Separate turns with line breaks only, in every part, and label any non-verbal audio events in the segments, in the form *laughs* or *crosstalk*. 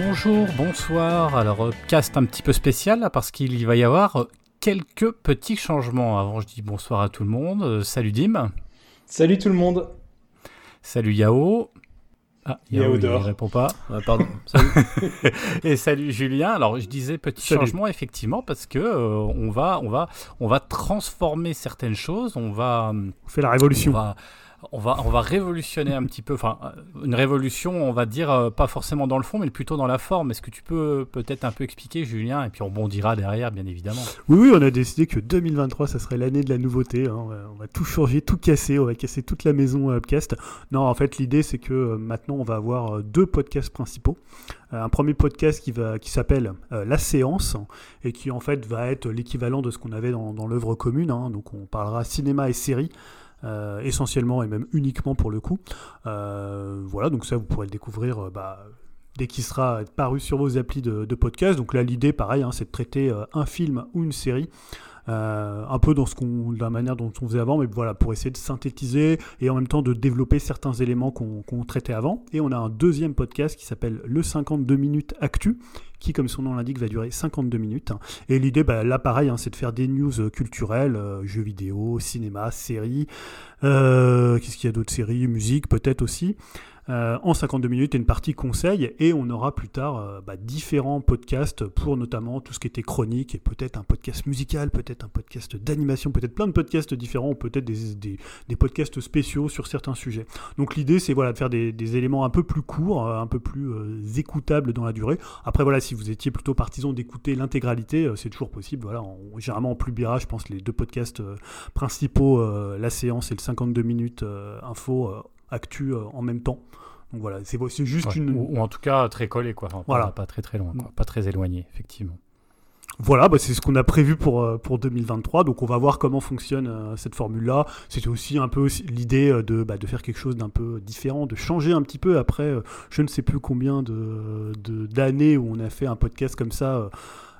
Bonjour, bonsoir. Alors, euh, cast un petit peu spécial parce qu'il va y avoir euh, quelques petits changements. Avant, je dis bonsoir à tout le monde. Euh, salut Dim.
Salut tout le monde.
Salut Yao.
Ah, Yao, dort.
répond pas.
Ah, pardon. *laughs* Salut.
Et salut Julien. Alors, je disais petit
Salut.
changement effectivement parce que euh, on va, on va, on va transformer certaines choses. On va,
On fait la révolution.
on va, on va, on va révolutionner un petit peu, enfin, euh, une révolution, on va dire, euh, pas forcément dans le fond, mais plutôt dans la forme. Est-ce que tu peux peut-être un peu expliquer, Julien, et puis on bondira derrière, bien évidemment.
Oui, oui, on a décidé que 2023, ça serait l'année de la nouveauté. hein. On, va, tout changer, tout casser. On va casser toute la maison euh, Upcast. Non, en fait, l'idée, c'est que maintenant, on va avoir deux podcasts principaux. Un premier podcast qui, qui s'appelle La Séance et qui, en fait, va être l'équivalent de ce qu'on avait dans, dans l'œuvre commune. hein. Donc, on parlera cinéma et série. Euh, essentiellement et même uniquement pour le coup. Euh, voilà, donc ça vous pourrez le découvrir euh, bah, dès qu'il sera paru sur vos applis de, podcast. Donc là, l'idée, pareil, hein, c'est de traiter un film ou une série. Euh, un peu dans ce qu'on, la manière dont on faisait avant, mais voilà, pour essayer de synthétiser et en même temps de développer certains éléments qu'on traitait avant. Et on a un deuxième podcast qui s'appelle Le 52 minutes Actu, qui, comme son nom l'indique, va durer 52 minutes. Et l'idée, bah, là, pareil, hein, c'est de faire des news culturelles, euh, jeux vidéo, cinéma, séries. Euh, Qu'est-ce qu'il y a d'autres séries Musique, peut-être aussi. Euh, en 52 minutes et une partie conseil et on aura plus tard euh, bah, différents podcasts pour notamment tout ce qui était chronique et peut-être un podcast musical, peut-être un podcast d'animation, peut-être plein de podcasts différents ou peut-être des, des, podcasts spéciaux sur certains sujets. Donc l'idée c'est voilà, de faire des, éléments un peu plus courts, euh, un peu plus euh, écoutables dans la durée. Après voilà, si vous étiez plutôt partisan d'écouter l'intégralité, c'est toujours possible. Voilà, généralement on publiera, je pense, les deux podcasts principaux, la séance et le 52 minutes info actu euh, en même temps. Donc voilà, c'est juste
Ouais.
une.
Ou, ou en tout cas très collé, quoi. Enfin,
Voilà.
pas, pas très très loin, quoi. pas très éloigné, effectivement.
Voilà, bah, c'est ce qu'on a prévu pour, euh, pour 2023. Donc on va voir comment fonctionne euh, cette formule-là. C'était aussi un peu l'idée euh, de, bah, de faire quelque chose d'un peu différent, de changer un petit peu après euh, je ne sais plus combien de de- d'années où on a fait un podcast comme ça. euh,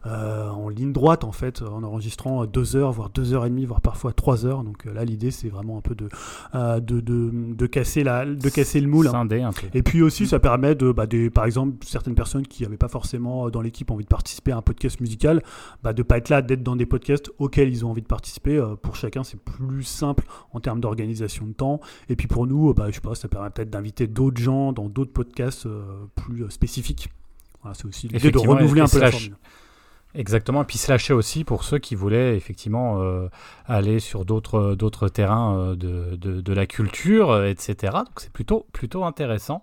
euh, en ligne droite en fait, en enregistrant euh, deux heures, voire deux heures et demie, voire parfois trois heures. Donc euh, là, l'idée c'est vraiment un peu de, euh, de, de, de casser la, de casser le moule. hein.
Scindé un peu.
Et puis aussi, ça permet de, bah, des, par exemple, certaines personnes qui n'avaient pas forcément dans l'équipe envie de participer à un podcast musical, bah, de pas être là, d'être dans des podcasts auxquels ils ont envie de participer. Pour chacun, c'est plus simple en termes d'organisation de temps. Et puis pour nous, bah, je sais pas, ça permet peut-être d'inviter d'autres gens dans d'autres podcasts plus spécifiques. Voilà, c'est aussi l'idée de renouveler un peu la formule.
Exactement, et puis se lâcher aussi pour ceux qui voulaient effectivement euh, aller sur d'autres d'autres terrains euh, de, de, la culture, euh, etc. Donc c'est plutôt plutôt intéressant.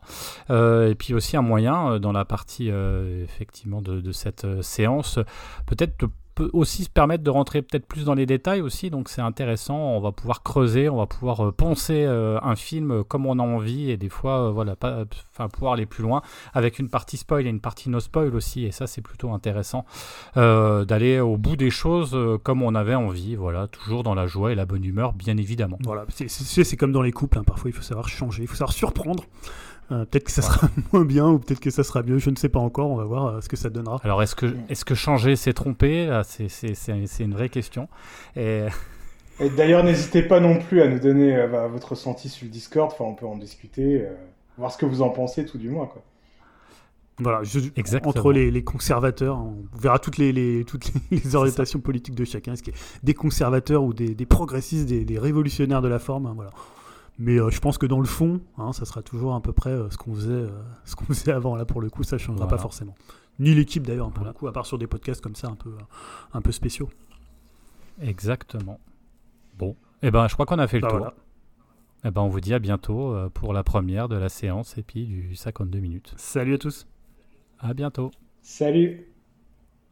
Euh, et puis aussi un moyen euh, dans la partie euh, effectivement de, de cette euh, séance, peut-être de- peut aussi se permettre de rentrer peut-être plus dans les détails aussi. Donc c'est intéressant. On va pouvoir creuser, on va pouvoir euh, penser euh, un film comme on a envie et des fois euh, voilà pas, pouvoir aller plus loin avec une partie spoil et une partie no spoil aussi. Et ça c'est plutôt intéressant euh, d'aller au bout des choses euh, comme on avait envie, voilà, toujours dans la joie et la bonne humeur, bien évidemment.
Voilà, c'est comme dans les couples, hein, parfois il faut savoir changer, il faut savoir surprendre. Euh, peut-être que ça sera *laughs* moins bien ou peut-être que ça sera mieux, je ne sais pas encore, on va voir euh, ce que ça donnera.
Alors est-ce que, est que changer c'est tromper? Là, c'est- une vraie question. Et
Et d'ailleurs, n'hésitez pas non plus à nous donner euh, bah, votre ressenti sur le Discord. Enfin, on peut en discuter, euh, voir ce que vous en pensez, tout du moins. Quoi.
Voilà, je- entre les, les conservateurs, on verra toutes les, les- toutes les, les orientations politiques de chacun, ce qui est des conservateurs ou des, des progressistes, des, des révolutionnaires de la forme, hein, voilà. Mais euh, je pense que dans le fond, hein, ça sera toujours à peu près euh, ce qu'on faisait, euh, *laughs* ce qu'on faisait avant. Là, pour le coup, ça changera
Voilà.
pas forcément. Ni l'équipe d'ailleurs, pour
Voilà.
le coup, à part sur des podcasts comme ça, un peu, un peu spéciaux.
exactement. Bon, et ben je crois qu'on a fait le
Bah,
tour.
voilà.
Eh ben on vous dit à bientôt pour la première de la séance et puis du 52 minutes.
Salut à tous.
À bientôt.
Salut